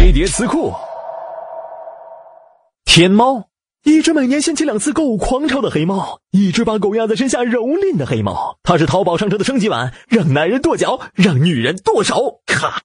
飞碟词库，天猫，一只每年掀起两次购物狂潮的黑猫，一只把狗压在身下蹂躏的黑猫。它是淘宝商城的升级版，让男人跺脚，让女人剁手。咔。